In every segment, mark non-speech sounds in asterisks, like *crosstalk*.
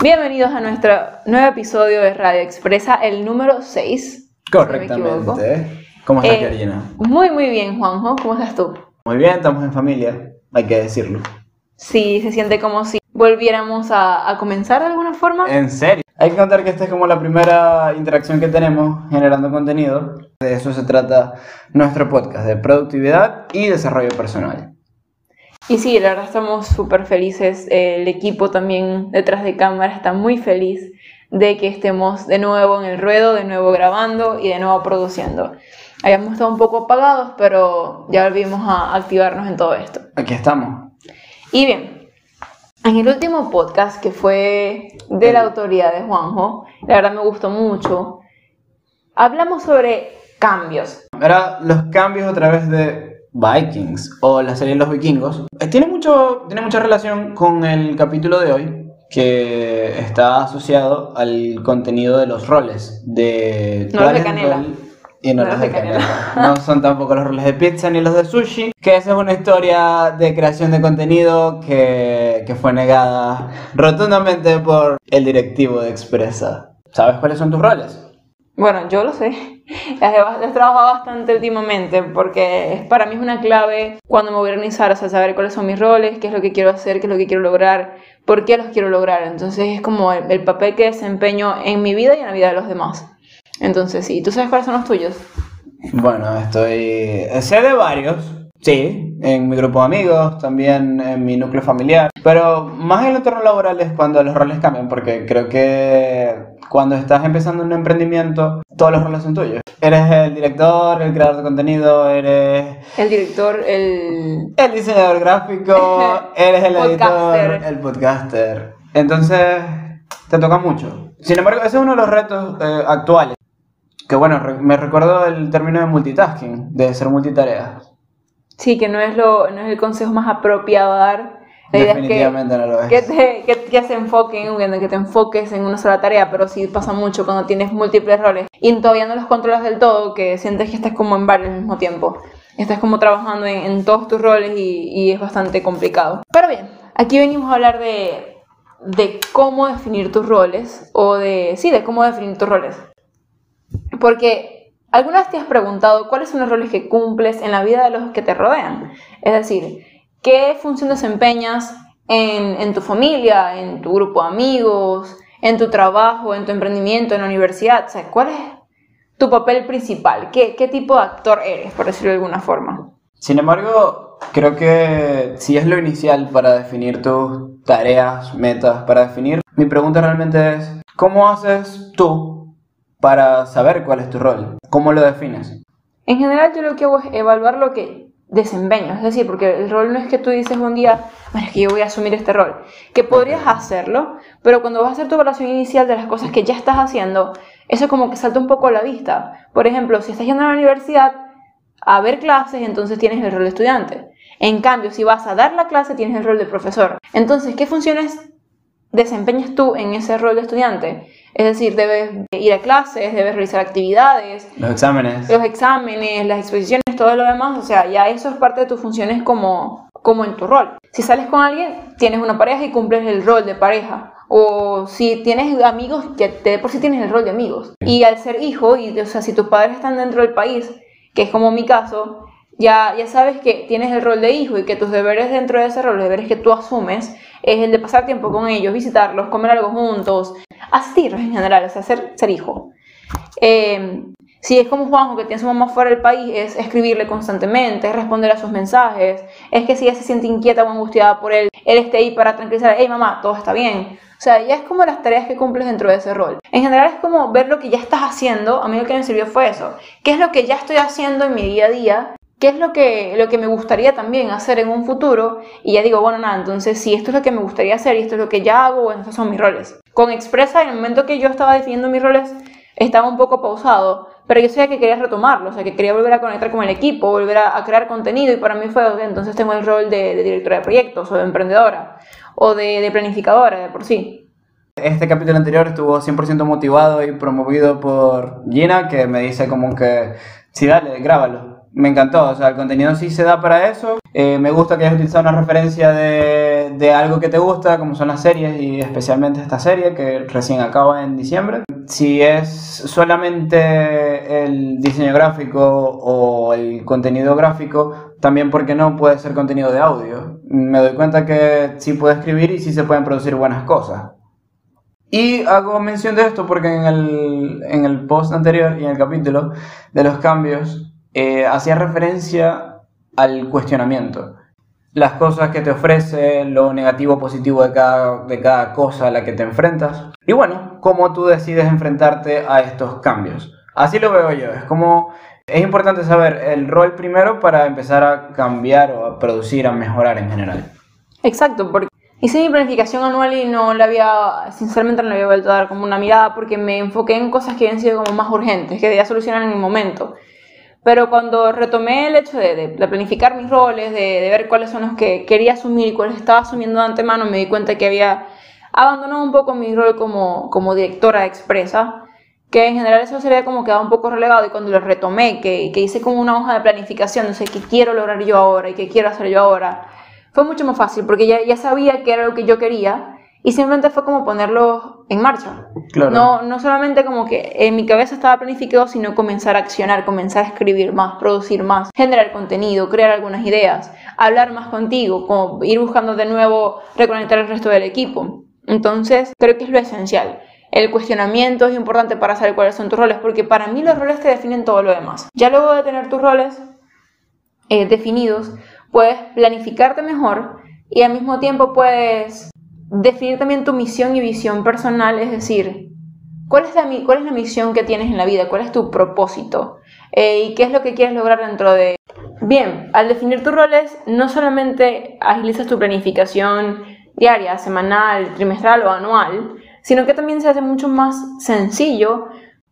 Bienvenidos a nuestro nuevo episodio de Radio Expresa, el número 6. Correctamente. ¿Cómo estás, Eh, Georgina? Muy, muy bien, Juanjo. ¿Cómo estás tú? Muy bien, estamos en familia, hay que decirlo. Sí, se siente como si volviéramos a, a comenzar de alguna forma. ¿En serio? Hay que contar que esta es como la primera interacción que tenemos generando contenido. De eso se trata nuestro podcast, de productividad y desarrollo personal. Y sí, la verdad estamos súper felices. El equipo también detrás de cámara está muy feliz de que estemos de nuevo en el ruedo, de nuevo grabando y de nuevo produciendo. Habíamos estado un poco apagados, pero ya volvimos a activarnos en todo esto. Aquí estamos. Y bien, en el último podcast que fue de la autoridad de Juanjo, la verdad me gustó mucho, hablamos sobre cambios. Era los cambios a través de Vikings o la serie Los Vikingos. Eh, Tiene, mucho, tiene mucha relación con el capítulo de hoy que está asociado al contenido de los roles de No los de canela. y no, No los de de canela. No son tampoco los roles de pizza ni los de sushi. Que esa es una historia de creación de contenido que, que fue negada rotundamente por el directivo de Expresa. ¿Sabes cuáles son tus roles? Bueno, yo lo sé. *laughs* Las he, trabajado bastante últimamente porque para mí es una clave cuando me voy a organizar, o sea, saber cuáles son mis roles, qué es lo que quiero hacer, qué es lo que quiero lograr, por qué los quiero lograr. Entonces es como el, el papel que desempeño en mi vida y en la vida de los demás. Entonces sí, ¿tú sabes cuáles son los tuyos? Bueno, estoy. Sé de varios. Sí, en mi grupo de amigos, también en mi núcleo familiar. Pero más en el entorno laboral es cuando los roles cambian, porque creo que cuando estás empezando un emprendimiento, todos los roles son tuyos. Eres el director, el creador de contenido, eres El director, el... el diseñador gráfico, *laughs* eres el Podcaster. editor, el podcaster. Entonces, te toca mucho. Sin embargo, ese es uno de los retos eh, actuales. Que bueno, re- me recuerdo el término de multitasking, de ser multitarea. Sí, que no es, lo, no es el consejo más apropiado a dar. La idea es que, Definitivamente no lo es. que, te, que, que se enfoquen, que te enfoques en una sola tarea, pero sí pasa mucho cuando tienes múltiples roles y todavía no los controlas del todo, que sientes que estás como en varios al mismo tiempo. Estás como trabajando en, todos tus roles y, es bastante complicado. Pero bien, aquí venimos a hablar de, de cómo definir tus roles, o de, sí, de cómo definir tus roles. Porque alguna vez te has preguntado cuáles son los roles que cumples en la vida de los que te rodean. Es decir, qué función desempeñas en, en tu familia, en tu grupo de amigos, en tu trabajo, en tu emprendimiento, en la universidad. O sea, ¿cuál es tu papel principal? ¿Qué, qué tipo de actor eres, por decirlo de alguna forma? Sin embargo, creo que si es lo inicial para definir tus tareas, metas, para definir, mi pregunta realmente es, ¿cómo haces tú para saber cuál es tu rol? ¿Cómo lo defines? En general yo lo que hago es evaluar lo que desempeño, es decir, porque el rol no es que tú dices un día, bueno, es que yo voy a asumir este rol, que podrías hacerlo, pero cuando vas a hacer tu evaluación inicial de las cosas que ya estás haciendo, eso como que salta un poco a la vista. Por ejemplo, si estás yendo a la universidad a ver clases, entonces tienes el rol de estudiante. En cambio, si vas a dar la clase, tienes el rol de profesor. Entonces, ¿qué funciones desempeñas tú en ese rol de estudiante? Es decir, debes ir a clases, debes realizar actividades, Los exámenes. los exámenes, las exposiciones, todo lo demás, o sea, ya eso es parte de tus funciones como, como en tu rol. Si sales con alguien, tienes una pareja y cumples el rol de pareja. O si tienes amigos, que de por sí tienes el rol de amigos. Y al ser hijo, y, o sea, si tus padres están dentro del país, que es como mi caso, ya, ya sabes que tienes el rol de hijo y que tus deberes dentro de ese rol, los deberes que tú asumes, es el de pasar tiempo con ellos, visitarlos, comer algo juntos, asistir en general, o sea, ser, hijo. Eh, si es como Juanjo, que tiene a su mamá fuera del país, es escribirle constantemente, es responder a sus mensajes, es que si ella se siente inquieta o angustiada por él, él esté ahí para tranquilizar, hey mamá, todo está bien. O sea, ya es como las tareas que cumples dentro de ese rol. En general es como ver lo que ya estás haciendo, a mí lo que me sirvió fue eso. ¿Qué es lo que ya estoy haciendo en mi día a día? ¿Qué es lo que, lo que me gustaría también hacer en un futuro? Y ya digo, bueno, nada, entonces si esto es lo que me gustaría hacer y esto es lo que ya hago, bueno, estos son mis roles. Con Expresa, en el momento que yo estaba definiendo mis roles, estaba un poco pausado, pero yo sabía que quería retomarlo, o sea, que quería volver a conectar con el equipo, volver a, crear contenido, y para mí fue, ok, entonces tengo el rol de, de directora de proyectos, o de emprendedora, o de, de planificadora, de por sí. Este capítulo anterior estuvo 100% motivado y promovido por Gina, que me dice como que, sí, dale, grábalo. Me encantó, o sea, el contenido sí se da para eso. Eh, me gusta que hayas utilizado una referencia de, algo que te gusta, como son las series y especialmente esta serie que recién acaba en diciembre. Si es solamente el diseño gráfico o el contenido gráfico, también porque no puede ser contenido de audio. Me doy cuenta que sí puede escribir y sí se pueden producir buenas cosas. Y hago mención de esto porque en el, en el post anterior y en el capítulo de los cambios eh, hacía referencia al cuestionamiento. Las cosas que te ofrece, lo negativo o positivo de cada, de cada cosa a la que te enfrentas. Y bueno, cómo tú decides enfrentarte a estos cambios. Así lo veo yo. Es como es importante saber el rol primero para empezar a cambiar o a producir, a mejorar en general. Exacto, porque hice mi planificación anual y no la había, sinceramente no le había vuelto a dar como una mirada porque me enfoqué en cosas que habían sido como más urgentes, que debía solucionar en el momento. Pero cuando retomé el hecho de, planificar mis roles, de, de, ver cuáles son los que quería asumir y cuáles estaba asumiendo de antemano, me di cuenta que había abandonado un poco mi rol como, como directora expresa que en general eso se había como quedado un poco relegado. Y cuando lo retomé, que, que hice como una hoja de planificación, no sé qué quiero lograr yo ahora y qué quiero hacer yo ahora, fue mucho más fácil porque ya, ya sabía que era lo que yo quería y simplemente fue como ponerlo en marcha. Claro. No, no solamente como que en mi cabeza estaba planificado, sino comenzar a accionar, comenzar a escribir más, producir más, generar contenido, crear algunas ideas, hablar más contigo, como ir buscando de nuevo reconectar el resto del equipo. Entonces, creo que es lo esencial. El cuestionamiento es importante para saber cuáles son tus roles, porque para mí los roles te definen todo lo demás. Ya luego de tener tus roles eh, definidos, puedes planificarte mejor y al mismo tiempo puedes definir también tu misión y visión personal, es decir, ¿cuál es la, misión que tienes en la vida? ¿Cuál es tu propósito? Eh, ¿Y qué es lo que quieres lograr dentro de... Bien, al definir tus roles, no solamente agilizas tu planificación diaria, semanal, trimestral o anual, sino que también se hace mucho más sencillo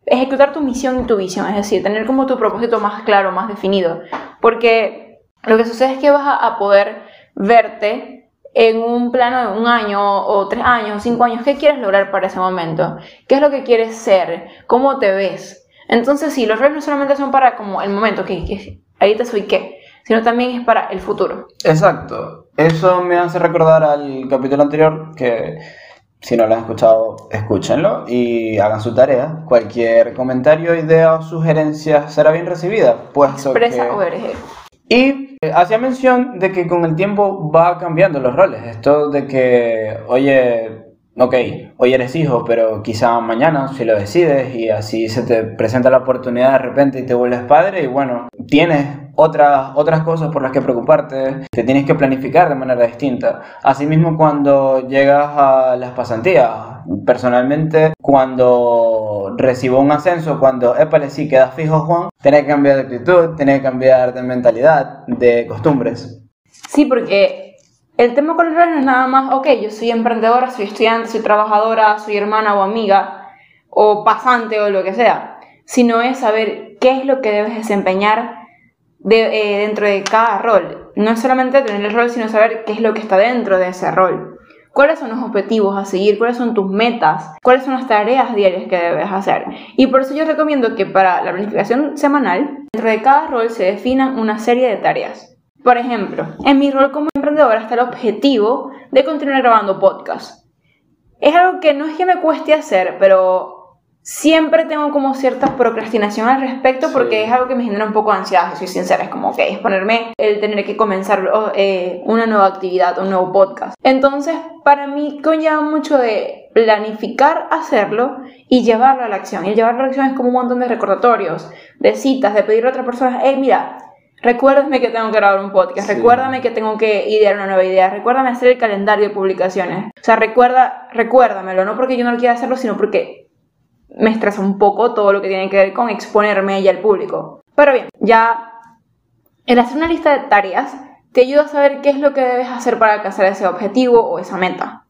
ejecutar tu misión y tu visión, es decir, tener como tu propósito más claro, más definido, porque lo que sucede es que vas a poder verte en un plano de un año o tres años o cinco años, ¿qué quieres lograr para ese momento? ¿Qué es lo que quieres ser? ¿Cómo te ves? Entonces, sí, los roles no solamente son para como el momento, que, que ahorita soy qué, sino también es para el futuro. Exacto. Eso me hace recordar al capítulo anterior que si no lo han escuchado, escúchenlo y hagan su tarea. Cualquier comentario, idea o sugerencia será bien recibida. Puesto Expresa que... Y hacía mención de que con el tiempo va cambiando los roles. Esto de que, oye, ok, hoy eres hijo, pero quizá mañana si lo decides y así se te presenta la oportunidad de repente y te vuelves padre y bueno, tienes otras, otras cosas por las que preocuparte, te tienes que planificar de manera distinta. Asimismo, cuando llegas a las pasantías, personalmente, cuando recibo un ascenso, cuando, épale, sí, quedas fijo, Juan, tenés que cambiar de actitud, tenés que cambiar de mentalidad, de costumbres. Sí, porque el tema con el no es nada más, ok, yo soy emprendedora, soy estudiante, soy trabajadora, soy hermana o amiga, o pasante o lo que sea, sino es saber qué es lo que debes desempeñar de, eh, dentro de cada rol. No es solamente tener el rol, sino saber qué es lo que está dentro de ese rol. ¿Cuáles son los objetivos a seguir? ¿Cuáles son tus metas? ¿Cuáles son las tareas diarias que debes hacer? Y por eso yo recomiendo que para la planificación semanal, dentro de cada rol se definan una serie de tareas. Por ejemplo, en mi rol como emprendedora está el objetivo de continuar grabando podcast. Es algo que no es que me cueste hacer, pero siempre tengo como cierta procrastinación al respecto porque es algo que me genera un poco de ansiedad, si soy sincera, es como, que es ponerme el tener que comenzar eh, una nueva actividad, un nuevo podcast. Entonces, para mí conlleva mucho de planificar hacerlo y llevarlo a la acción. Y llevarlo a la acción es como un montón de recordatorios, de citas, de pedirle a otra persona, hey, mira, Recuérdame que tengo que grabar un podcast, recuérdame que tengo que idear una nueva idea, recuérdame hacer el calendario de publicaciones. O sea, recuerda, recuérdamelo, no porque yo no lo quiera hacerlo, sino porque me estresa un poco todo lo que tiene que ver con exponerme ella al público. Pero bien, ya el hacer una lista de tareas te ayuda a saber qué es lo que debes hacer para alcanzar ese objetivo o esa meta.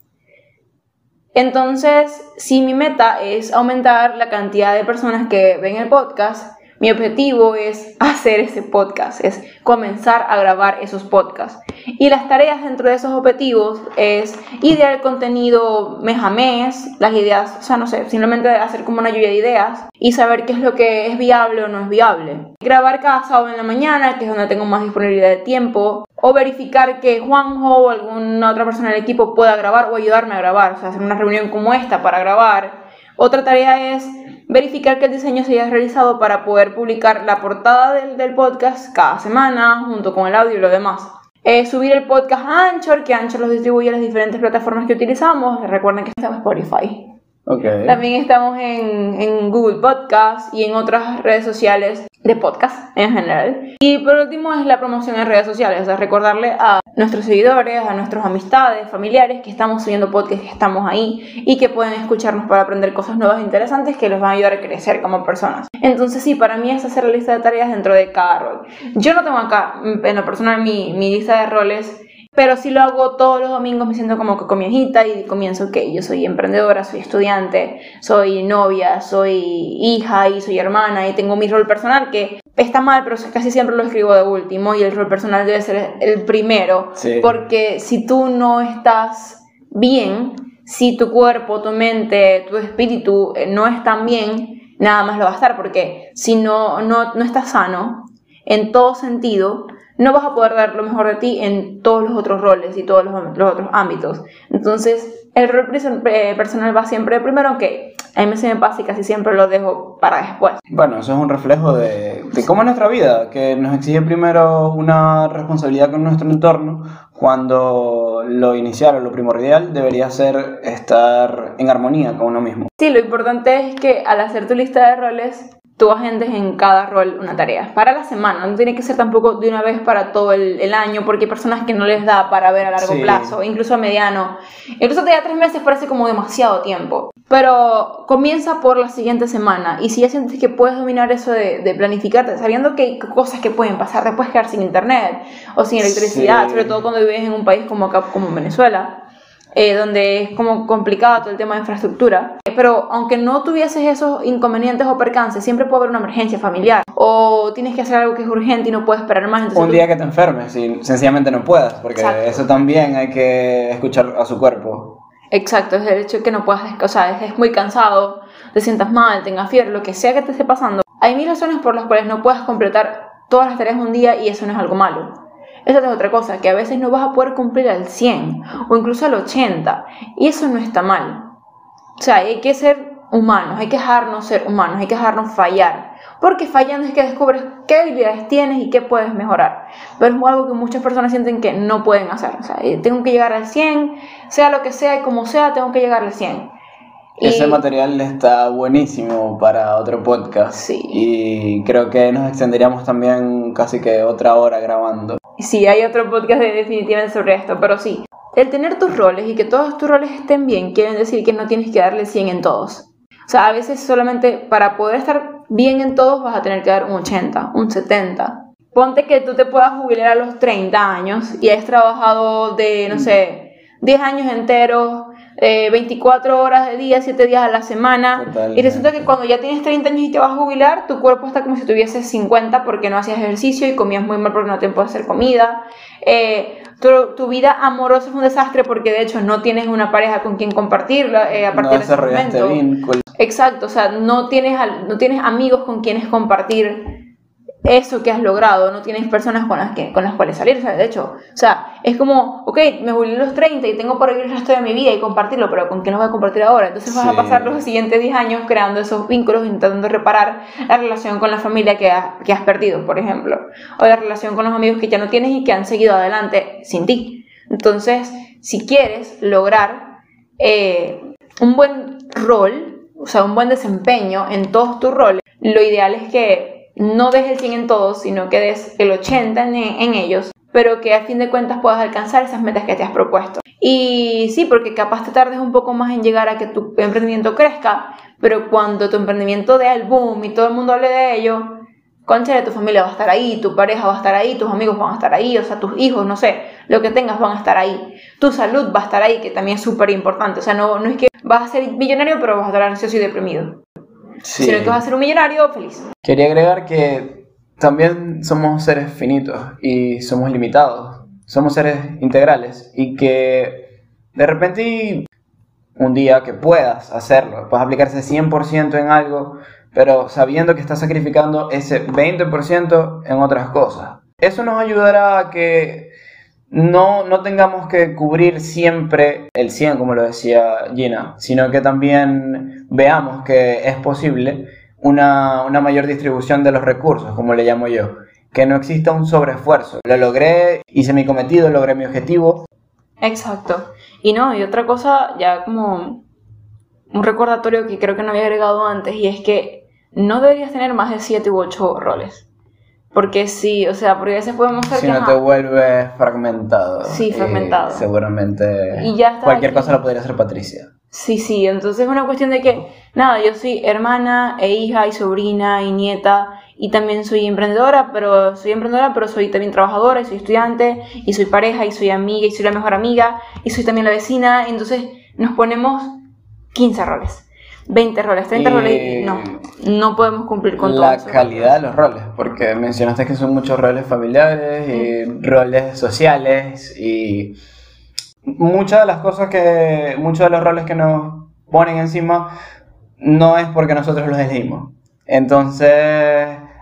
Entonces, si mi meta es aumentar la cantidad de personas que ven el podcast, Mi objetivo es *laughs* hacer ese podcast, es comenzar a grabar esos podcasts. Y las tareas dentro de esos objetivos es idear el contenido mes a mes, las ideas, o sea, no sé, simplemente hacer como una lluvia de ideas y saber qué es lo que es viable o no es viable. Grabar cada sábado en la mañana, que es donde tengo más disponibilidad de tiempo, o verificar que Juanjo o alguna otra persona del equipo pueda grabar o ayudarme a grabar, o sea, hacer una reunión como esta para grabar. Otra tarea es verificar que el diseño se haya realizado para poder publicar la portada del, podcast cada semana, junto con el audio y lo demás. Eh, subir el podcast a Anchor, que Anchor los distribuye a las diferentes plataformas que utilizamos. Recuerden que estamos en Spotify. Okay. También estamos en, en, Google Podcast y en otras redes sociales de podcast en general. Y por último es la promoción en redes sociales, o sea, recordarle a nuestros seguidores, a nuestras amistades, familiares que estamos subiendo podcast, que estamos ahí y que pueden escucharnos para aprender cosas nuevas e interesantes que los van a ayudar a crecer como personas. Entonces sí, para mí es hacer la lista de tareas dentro de cada rol. Yo no tengo acá, en lo personal, mi, mi lista de roles pero si lo hago todos los domingos, me siento como que con mi hijita y comienzo, ok, yo soy emprendedora, soy estudiante, soy novia, soy hija y soy hermana y tengo mi rol personal que está mal, pero casi siempre lo escribo de último y el rol personal debe ser el primero. Porque si tú no estás bien, si tu cuerpo, tu mente, tu espíritu eh, no están bien, nada más lo va a estar, porque si no, no, no estás sano en todo sentido, no vas a poder dar lo mejor de ti en todos los otros roles y todos los, otros ámbitos. Entonces, el rol eh, personal va siempre primero, aunque a mí se me pasa y casi siempre lo dejo para después. Bueno, eso es un reflejo de, de cómo es nuestra vida, que nos exige primero una responsabilidad con nuestro entorno, cuando lo inicial o lo primordial debería ser estar en armonía con uno mismo. Sí, lo importante es que al hacer tu lista de roles tú agendes en cada rol una tarea. Para la semana, no tiene que ser tampoco de una vez para todo el, año, porque hay personas que no les da para ver a largo plazo, incluso a mediano. Incluso te da tres meses parece como demasiado tiempo. Pero comienza por la siguiente semana y si ya sientes que puedes dominar eso de, de planificarte, sabiendo que hay cosas que pueden pasar, te puedes quedar sin internet o sin electricidad, sobre todo cuando vives en un país como acá, como Venezuela eh, donde es como complicado todo el tema de infraestructura. Pero aunque no tuvieses esos inconvenientes o percances, siempre puede haber una emergencia familiar. O tienes que hacer algo que es urgente y no puedes esperar más. un día que te enfermes y sencillamente no puedas, porque eso también hay que escuchar a su cuerpo. Exacto, es el hecho de que no puedas, o sea, es muy cansado, te sientas mal, tengas fiebre, lo que sea que te esté pasando. Hay mil razones por las cuales no puedas completar todas las tareas un día y eso no es algo malo. Esa es otra cosa, que a veces no vas a poder cumplir al 100 o incluso al 80 y eso no está mal. O sea, hay que ser humanos, hay que dejarnos ser humanos, hay que dejarnos fallar. Porque fallando es que descubres qué habilidades tienes y qué puedes mejorar. Pero es algo que muchas personas sienten que no pueden hacer. O sea, eh, tengo que llegar al 100, sea lo que sea y como sea, tengo que llegar al 100. Ese material está buenísimo para otro podcast. Sí. Y creo que nos extenderíamos también casi que otra hora grabando. Sí, hay otro podcast de definitivamente sobre esto, pero sí. El tener tus roles y que todos tus roles estén bien, quieren decir que no tienes que darle 100 en todos. O sea, a veces solamente para poder estar bien en todos vas a tener que dar un 80, un 70. Ponte que tú te puedas jubilar a los 30 años y has trabajado de, no sé, 10 años enteros 24 eh, horas de día, 7 días a la semana. Y resulta que cuando ya tienes 30 años y te vas a jubilar, tu cuerpo está como si tuvieses 50 porque no hacías ejercicio y comías muy mal porque no te puedes hacer comida. Eh, tu, vida amorosa es un desastre porque de hecho no tienes una pareja con quien compartirla eh, a partir de ese momento. Exacto, o sea, no tienes, no tienes amigos con quienes compartir eso que has logrado, no tienes personas con las, que, con las cuales salir, de hecho, o sea, es como, ok, me volví a los 30 y tengo por vivir el resto de mi vida y compartirlo, pero ¿con quién lo voy a compartir ahora? Entonces vas a pasar los siguientes 10 años creando esos vínculos, intentando reparar la relación con la familia que, que has perdido, por ejemplo, o la relación con los amigos que ya no tienes y que han seguido adelante sin ti. Entonces, si quieres lograr eh, un buen rol, o sea, un buen desempeño en todos tus roles, lo ideal es que no des el 100 en todos, sino que des el 80 en, ellos, pero que a fin de cuentas puedas alcanzar esas metas que te has propuesto. Y sí, porque capaz te tardes un poco más en llegar a que tu emprendimiento crezca, pero cuando tu emprendimiento dé el boom y todo el mundo hable de ello, concha de tu familia va a estar ahí, tu pareja va a estar ahí, tus amigos van a estar ahí, o sea, tus hijos, no sé, lo que tengas van a estar ahí. Tu salud va a estar ahí, que también es súper importante. O sea, no, no es que vas a ser millonario, pero vas a estar ansioso y deprimido. Sí. sino que vas a ser un millonario feliz. Quería agregar que también somos seres finitos y somos limitados. Somos seres integrales y que de repente un día que puedas hacerlo, puedes aplicarse 100% en algo, pero sabiendo que estás sacrificando ese 20% en otras cosas. Eso nos ayudará a que no, no tengamos que cubrir siempre el 100, como lo decía Gina, sino que también veamos que es posible una, una mayor distribución de los recursos, como le llamo yo. Que no exista un sobreesfuerzo. Lo logré, hice mi cometido, logré mi objetivo. Exacto. Y no, y otra cosa, ya como un recordatorio que creo que no había agregado antes, y es que no deberías tener más de 7 u 8 roles. Porque sí, o sea, porque a veces podemos ser Si que, no ajá, te vuelves fragmentado. Sí, y fragmentado. seguramente Y ya cualquier aquí. cosa la podría hacer Patricia. Sí, sí, entonces es una cuestión de que, nada, yo soy hermana e hija y sobrina y nieta y también soy emprendedora, pero soy emprendedora, pero soy también trabajadora y soy estudiante y soy pareja y soy amiga y soy la mejor amiga y soy también la vecina, entonces nos ponemos 15 roles, 20 roles, 30 Y- roles no, no podemos cumplir con la calidad de los roles, porque mencionaste que son muchos roles familiares y roles sociales y muchas de las cosas que, muchos de los roles que nos ponen encima no es porque nosotros los elegimos. Entonces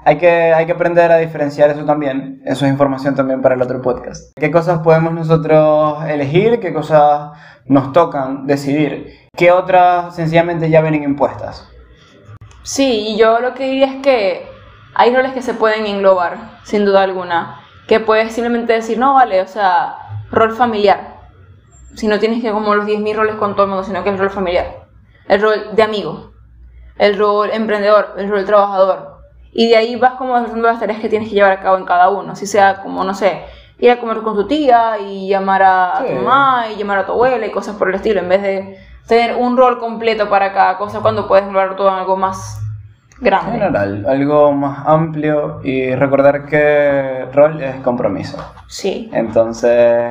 hay que, hay que aprender a diferenciar eso también. Eso es información también para el otro podcast. ¿Qué cosas podemos nosotros elegir? ¿Qué cosas nos tocan decidir? ¿Qué otras sencillamente ya vienen impuestas? Sí, y yo lo que diría es que hay roles que se pueden englobar, sin duda alguna. Que puedes simplemente decir, no, vale, o sea, rol familiar. Si no tienes que como los 10.000 roles con todo el mundo, sino que el rol familiar. El rol de amigo. El rol emprendedor. El rol trabajador. Y de ahí vas como desarrollando las tareas que tienes que llevar a cabo en cada uno. Si sea como, no sé, ir a comer con tu tía y llamar a Sí. tu mamá y llamar a tu abuela y cosas por el estilo. En vez de tener un rol completo para cada cosa cuando puedes englobar todo en algo más grande. general, algo más amplio y recordar que rol es compromiso. Sí. Entonces,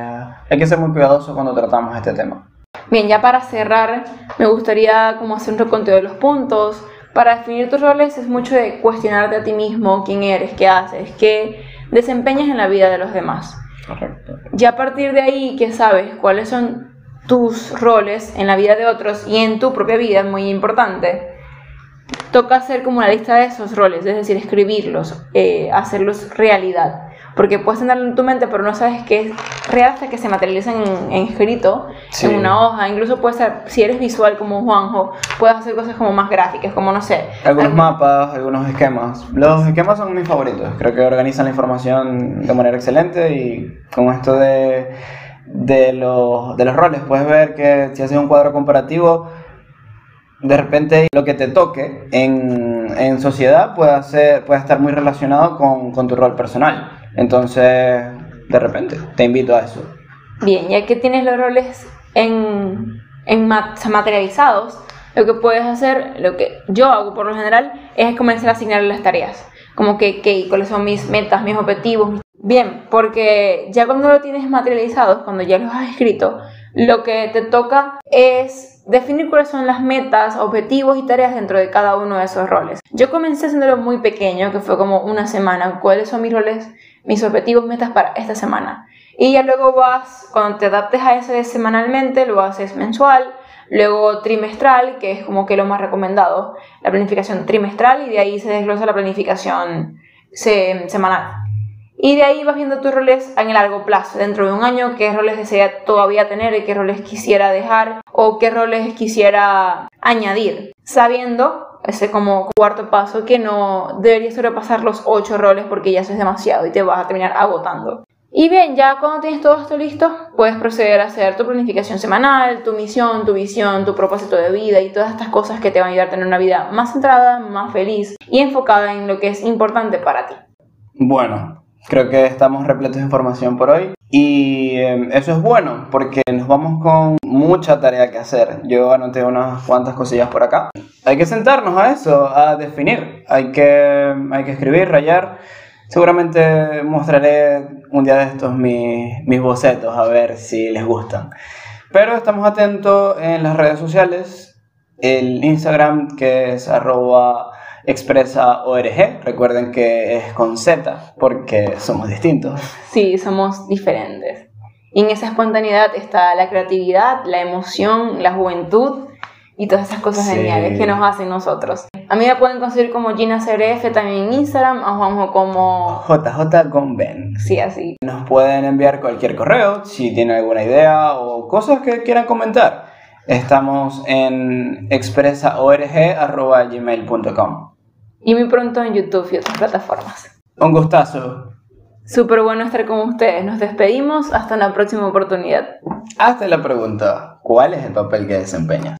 hay que ser muy cuidadoso cuando tratamos este tema. Bien, ya para cerrar, me gustaría como hacer un reconteo de los puntos. Para definir tus roles es mucho de cuestionarte a ti mismo, quién eres, qué haces, qué desempeñas en la vida de los demás. Correcto. Ya a partir de ahí que sabes cuáles son tus roles en la vida de otros y en tu propia vida, es muy importante, toca hacer como una lista de esos roles, es decir, escribirlos, eh, hacerlos realidad. Porque puedes tenerlo en tu mente, pero no sabes qué es real hasta que se materializan en, en escrito, Sí. en una hoja. Incluso puede ser, si eres visual como Juanjo, puedes hacer cosas como más gráficas, como no sé. Algunos mapas, algunos esquemas. Los esquemas son mis favoritos. Creo que organizan la información de manera excelente y con esto de, de, los, de los roles puedes ver que si haces un cuadro comparativo, de repente lo que te toque en, en sociedad puede, hacer, puede estar muy relacionado con, con tu rol personal. Entonces, de repente, te invito a eso. Bien, ya que tienes los roles en, en ma- materializados, lo que puedes hacer, lo que yo hago por lo general, es comenzar a asignar las tareas. Como que, que cuáles son mis metas, mis objetivos. Bien, porque ya cuando lo tienes materializados, cuando ya los has escrito, lo que te toca es definir cuáles son las metas, objetivos y tareas dentro de cada uno de esos roles. Yo comencé haciéndolo muy pequeño, que fue como una semana, cuáles son mis roles, mis objetivos, metas para esta semana. Y ya luego vas, cuando te adaptes a ese semanalmente, lo haces mensual, luego trimestral, que es como que lo más recomendado, la planificación trimestral, y de ahí se desglosa la planificación se- semanal. Y de ahí vas viendo tus roles en el largo plazo, dentro de un año, qué roles desea todavía tener y qué roles quisiera dejar o qué roles quisiera añadir, sabiendo, ese como cuarto paso, que no deberías sobrepasar los ocho roles porque ya eso es demasiado y te vas a terminar agotando. Y bien, ya cuando tienes todo esto listo, puedes proceder a hacer tu planificación semanal, tu misión, tu visión, tu propósito de vida y todas estas cosas que te van a ayudar a tener una vida más centrada, más feliz y enfocada en lo que es importante para ti. Bueno, creo que estamos repletos de información por hoy y eh, eso es bueno porque nos vamos con mucha tarea que hacer. Yo anoté unas cuantas cosillas por acá. Hay que sentarnos a eso, a definir. Hay que, hay que escribir, rayar. Seguramente mostraré un día de estos mis, mis bocetos a ver si les gustan. Pero estamos atentos en las redes sociales el Instagram que es arroba expresaorg. Recuerden que es con Z porque somos distintos. Sí, somos diferentes. Y en esa espontaneidad está la creatividad, la emoción, la juventud y todas esas cosas Sí. geniales que nos hacen nosotros. A mí me pueden conseguir como Gina CRF también en Instagram, a Juanjo como... JJ con Ben. Sí, así. Nos pueden enviar cualquier correo si tienen alguna idea o cosas que quieran comentar. Estamos en expresaorg.gmail.com. Y muy pronto en YouTube y otras plataformas. Un gustazo. Súper bueno estar con ustedes. Nos despedimos. Hasta una próxima oportunidad. Hasta la pregunta, ¿cuál es el papel que desempeñas?